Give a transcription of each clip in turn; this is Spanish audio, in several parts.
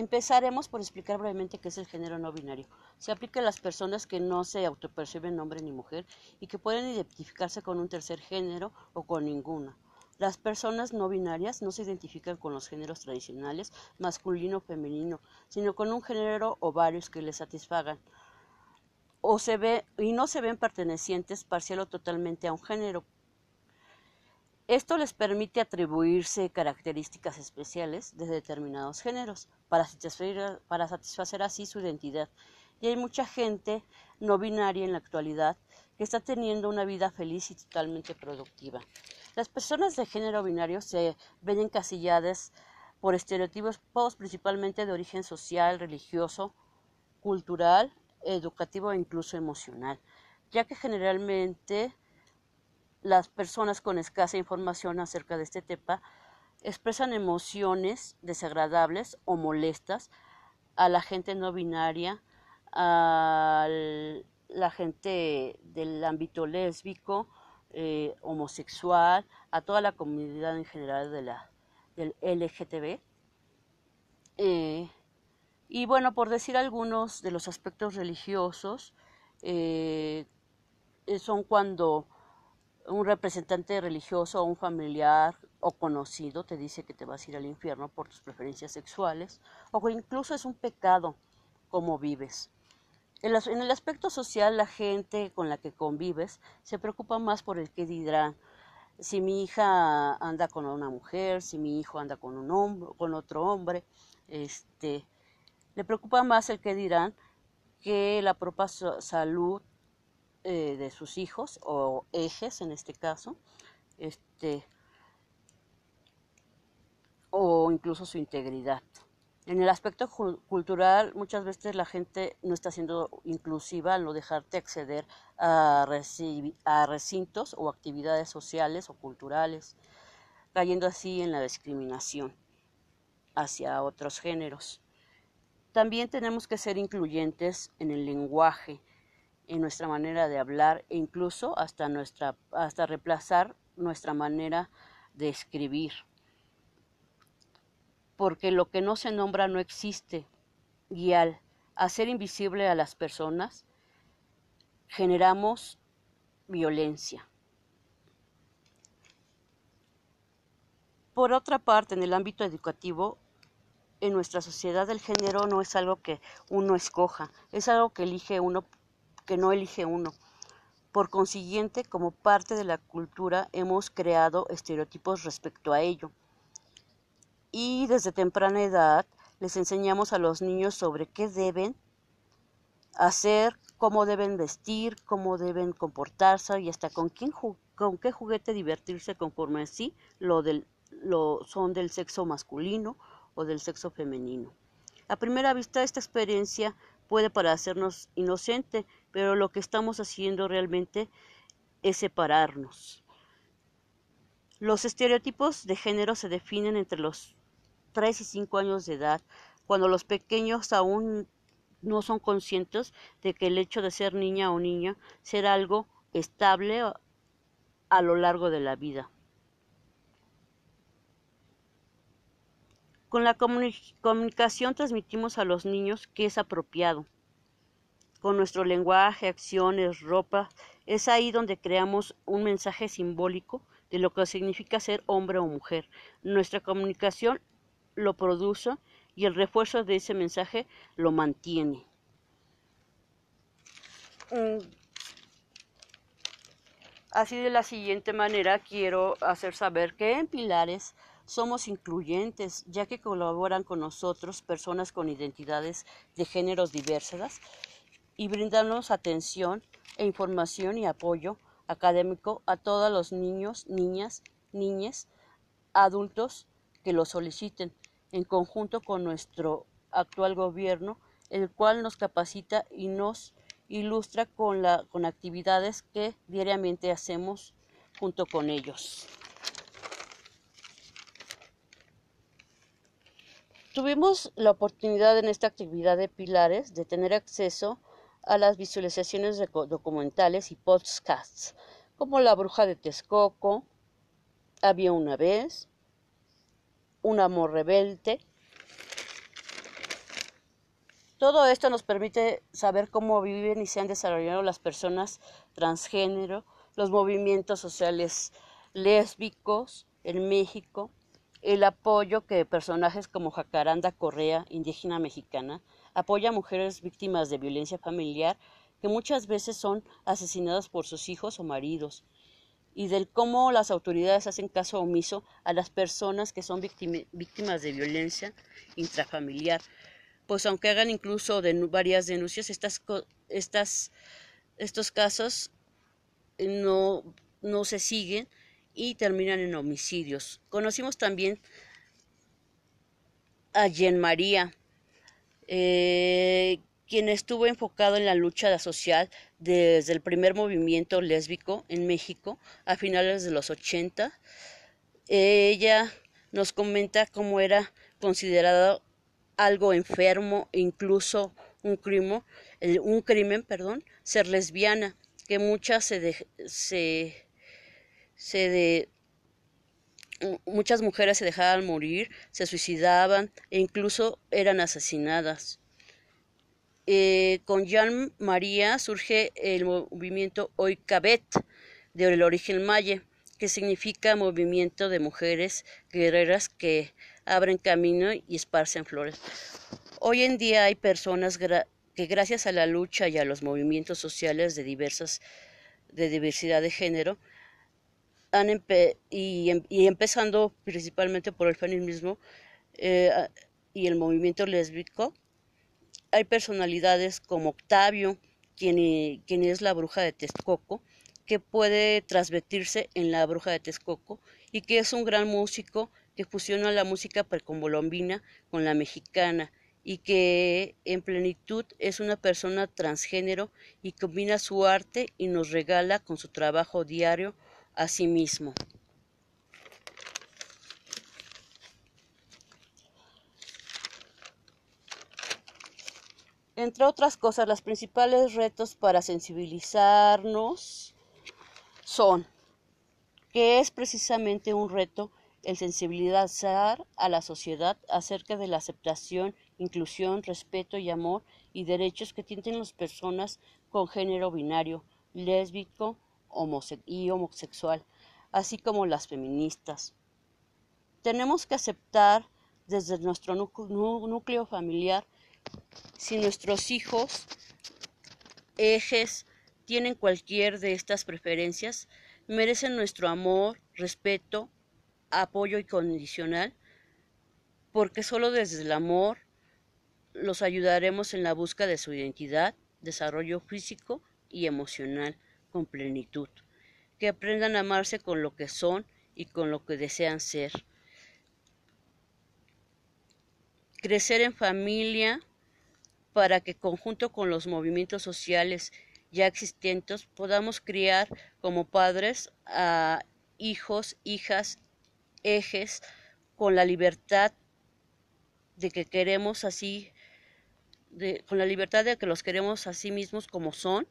Empezaremos por explicar brevemente qué es el género no binario. Se aplica a las personas que no se autoperciben hombre ni mujer y que pueden identificarse con un tercer género o con ninguno. Las personas no binarias no se identifican con los géneros tradicionales, masculino o femenino, sino con un género o varios que les satisfagan. O se ve, y no se ven pertenecientes parcial o totalmente a un género, esto les permite atribuirse características especiales de determinados géneros para satisfacer, para satisfacer así su identidad. Y hay mucha gente no binaria en la actualidad que está teniendo una vida feliz y totalmente productiva. Las personas de género binario se ven encasilladas por estereotipos principalmente de origen social, religioso, cultural, educativo e incluso emocional, ya que generalmente las personas con escasa información acerca de este tema expresan emociones desagradables o molestas a la gente no binaria, a la gente del ámbito lésbico, eh, homosexual, a toda la comunidad en general de la, del LGTB. Eh, y bueno, por decir algunos de los aspectos religiosos, eh, son cuando un representante religioso o un familiar o conocido te dice que te vas a ir al infierno por tus preferencias sexuales o que incluso es un pecado como vives. En, el aspecto social, la gente con la que convives se preocupa más por el qué dirán. Si mi hija anda con una mujer, si mi hijo anda con un hombre, con otro hombre, este, le preocupa más el qué dirán que la propia salud eh, de sus hijos o ejes en este caso, este, o incluso su integridad. En el aspecto cultural, muchas veces la gente no está siendo inclusiva al no dejarte acceder a, a recintos o actividades sociales o culturales, cayendo así en la discriminación hacia otros géneros. También tenemos que ser incluyentes en el lenguaje, en nuestra manera de hablar e incluso hasta, nuestra, hasta reemplazar nuestra manera de escribir. Porque lo que no se nombra no existe y al hacer invisible a las personas generamos violencia. Por otra parte, en el ámbito educativo, en nuestra sociedad el género no es algo que uno escoja, es algo que elige uno que no elige uno. Por consiguiente, como parte de la cultura, hemos creado estereotipos respecto a ello. Y desde temprana edad les enseñamos a los niños sobre qué deben hacer, cómo deben vestir, cómo deben comportarse y hasta con, quién, con qué juguete divertirse conforme así lo, del, lo son del sexo masculino o del sexo femenino. A primera vista, esta experiencia puede parecernos inocente, pero lo que estamos haciendo realmente es separarnos. Los estereotipos de género se definen entre los 3 y 5 años de edad, cuando los pequeños aún no son conscientes de que el hecho de ser niña o niña será algo estable a lo largo de la vida. Con la comunicación transmitimos a los niños que es apropiado. Con nuestro lenguaje, acciones, ropa, es ahí donde creamos un mensaje simbólico de lo que significa ser hombre o mujer. Nuestra comunicación lo produce y el refuerzo de ese mensaje lo mantiene. Mm. Así de la siguiente manera quiero hacer saber que en Pilares somos incluyentes, ya que colaboran con nosotros personas con identidades de géneros diversas y brindamos atención e información y apoyo académico a todos los niños, niñas, niñas, adultos que lo soliciten, en conjunto con nuestro actual gobierno, el cual nos capacita y nos ilustra con, la, con actividades que diariamente hacemos junto con ellos. Tuvimos la oportunidad en esta actividad de pilares de tener acceso a las visualizaciones documentales y podcasts, como La Bruja de Texcoco, Había una vez, Un amor rebelde, Todo esto nos permite saber cómo viven y se han desarrollado las personas transgénero, los movimientos sociales lésbicos en México, el apoyo que personajes como Jacaranda Correa, indígena mexicana, apoya a mujeres víctimas de violencia familiar que muchas veces son asesinadas por sus hijos o maridos, y del cómo las autoridades hacen caso omiso a las personas que son víctimas de violencia intrafamiliar, pues aunque hagan incluso varias denuncias, estas, estas, estos casos no, no se siguen y terminan en homicidios. Conocimos también a Jen María, eh, quien estuvo enfocado en la lucha social desde el primer movimiento lésbico en México a finales de los 80. Ella nos comenta cómo era considerado algo enfermo, incluso un crimen, un crimen, perdón, ser lesbiana, que muchas se, se, se muchas mujeres se dejaban morir, se suicidaban e incluso eran asesinadas. Eh, con Jean María surge el movimiento Oikabet, del origen maya, que significa movimiento de mujeres guerreras que abren camino y esparcen flores. Hoy en día hay personas que gracias a la lucha y a los movimientos sociales de diversas de diversidad de género han y, em, y, empezando principalmente por el feminismo eh, y el movimiento lésbico, hay personalidades como Octavio, quien, quien es la bruja de Texcoco, que puede transmitirse en la bruja de Texcoco y que es un gran músico que fusiona la música precolombina con la mexicana y que en plenitud es una persona transgénero y combina su arte y nos regala con su trabajo diario a sí mismo. Entre otras cosas, los principales retos para sensibilizarnos son que es precisamente un reto el sensibilizar a la sociedad acerca de la aceptación, inclusión, respeto y amor y derechos que tienen las personas con género binario, lésbico y homosexual, así como las feministas. Tenemos que aceptar desde nuestro núcleo familiar si nuestros hijos, ejes, tienen cualquier de estas preferencias, merecen nuestro amor, respeto, apoyo incondicional, porque solo desde el amor los ayudaremos en la búsqueda de su identidad, desarrollo físico y emocional con plenitud, que aprendan a amarse con lo que son y con lo que desean ser. Crecer en familia para que conjunto con los movimientos sociales ya existentes podamos criar como padres a hijos, hijas ejes con la libertad de que queremos así, con la libertad de que los queremos a sí mismos como son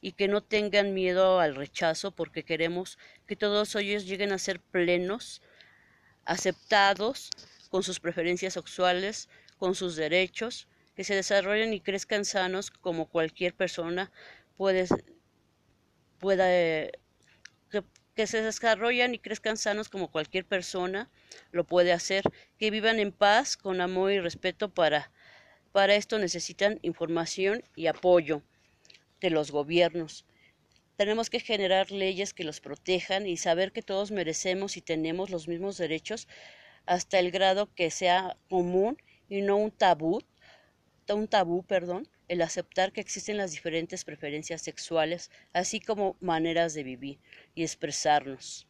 y que no tengan miedo al rechazo porque queremos que todos ellos lleguen a ser plenos, aceptados con sus preferencias sexuales, con sus derechos, que se desarrollen y crezcan sanos como cualquier persona puede, pueda que se desarrollan y crezcan sanos como cualquier persona lo puede hacer, que vivan en paz, con amor y respeto para, para esto necesitan información y apoyo de los gobiernos. Tenemos que generar leyes que los protejan y saber que todos merecemos y tenemos los mismos derechos hasta el grado que sea común y no un tabú, un tabú, perdón, el aceptar que existen las diferentes preferencias sexuales, así como maneras de vivir y expresarnos.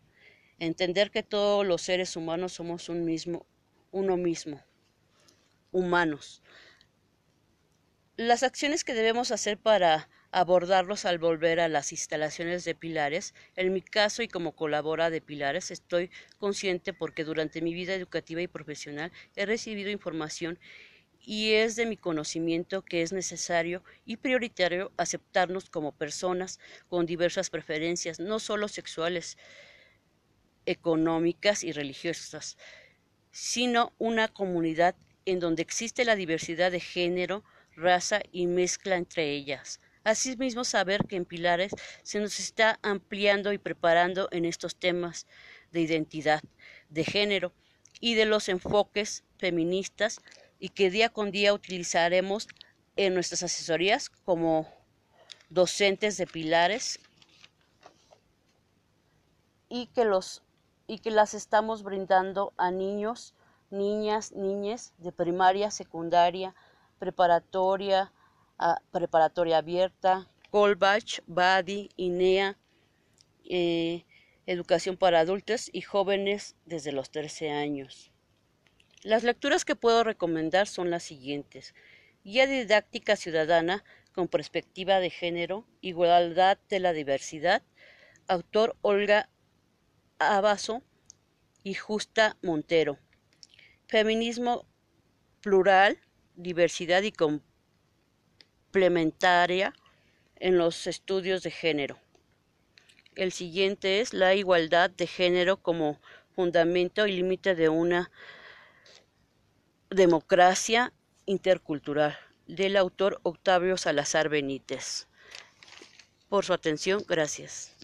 Entender que todos los seres humanos somos un mismo, uno mismo, humanos. Las acciones que debemos hacer para abordarlos al volver a las instalaciones de Pilares. En mi caso y como colabora de Pilares estoy consciente porque durante mi vida educativa y profesional he recibido información y es de mi conocimiento que es necesario y prioritario aceptarnos como personas con diversas preferencias, no solo sexuales, económicas y religiosas, sino una comunidad en donde existe la diversidad de género, raza y mezcla entre ellas. Asimismo, saber que en Pilares se nos está ampliando y preparando en estos temas de identidad, de género y de los enfoques feministas y que día con día utilizaremos en nuestras asesorías como docentes de Pilares y que los y que las estamos brindando a niños, niñas, niñes de primaria, secundaria, preparatoria, preparatoria abierta, Colbach, Badi, INEA, eh, educación para adultos y jóvenes desde los 13 años. Las lecturas que puedo recomendar son las siguientes. Guía didáctica ciudadana con perspectiva de género, igualdad de la diversidad, autor Olga Abaso y Justa Montero. Feminismo plural, diversidad y en los estudios de género. El siguiente es la igualdad de género como fundamento y límite de una democracia intercultural, del autor Octavio Salazar Benítez. Por su atención, gracias.